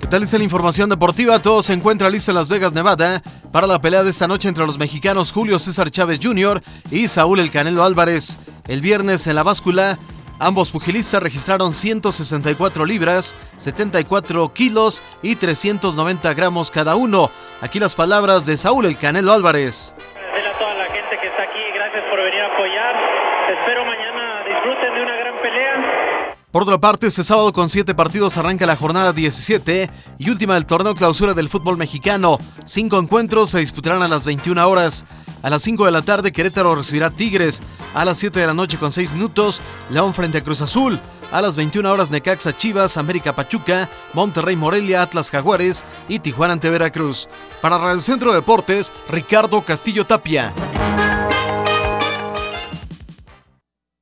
¿Qué tal está la información deportiva? Todo se encuentra listo en Las Vegas, Nevada, para la pelea de esta noche entre los mexicanos Julio César Chávez Jr. y Saúl El Canelo Álvarez. El viernes en la báscula, ambos pugilistas registraron 164 libras, 74 kilos y 390 gramos cada uno. Aquí las palabras de Saúl El Canelo Álvarez. A toda la gente que está aquí, gracias por venir a apoyar. Espero mañana disfruten de una gran pelea. Por otra parte, este sábado con siete partidos arranca la jornada 17 y última del torneo clausura del fútbol mexicano. Cinco encuentros se disputarán a las 21 horas. A las 5 de la tarde, Querétaro recibirá Tigres. A las 7 de la noche con 6 minutos, León frente a Cruz Azul. A las 21 horas, Necaxa Chivas, América Pachuca, Monterrey Morelia, Atlas Jaguares y Tijuana ante Veracruz. Para Radio Centro Deportes, Ricardo Castillo Tapia.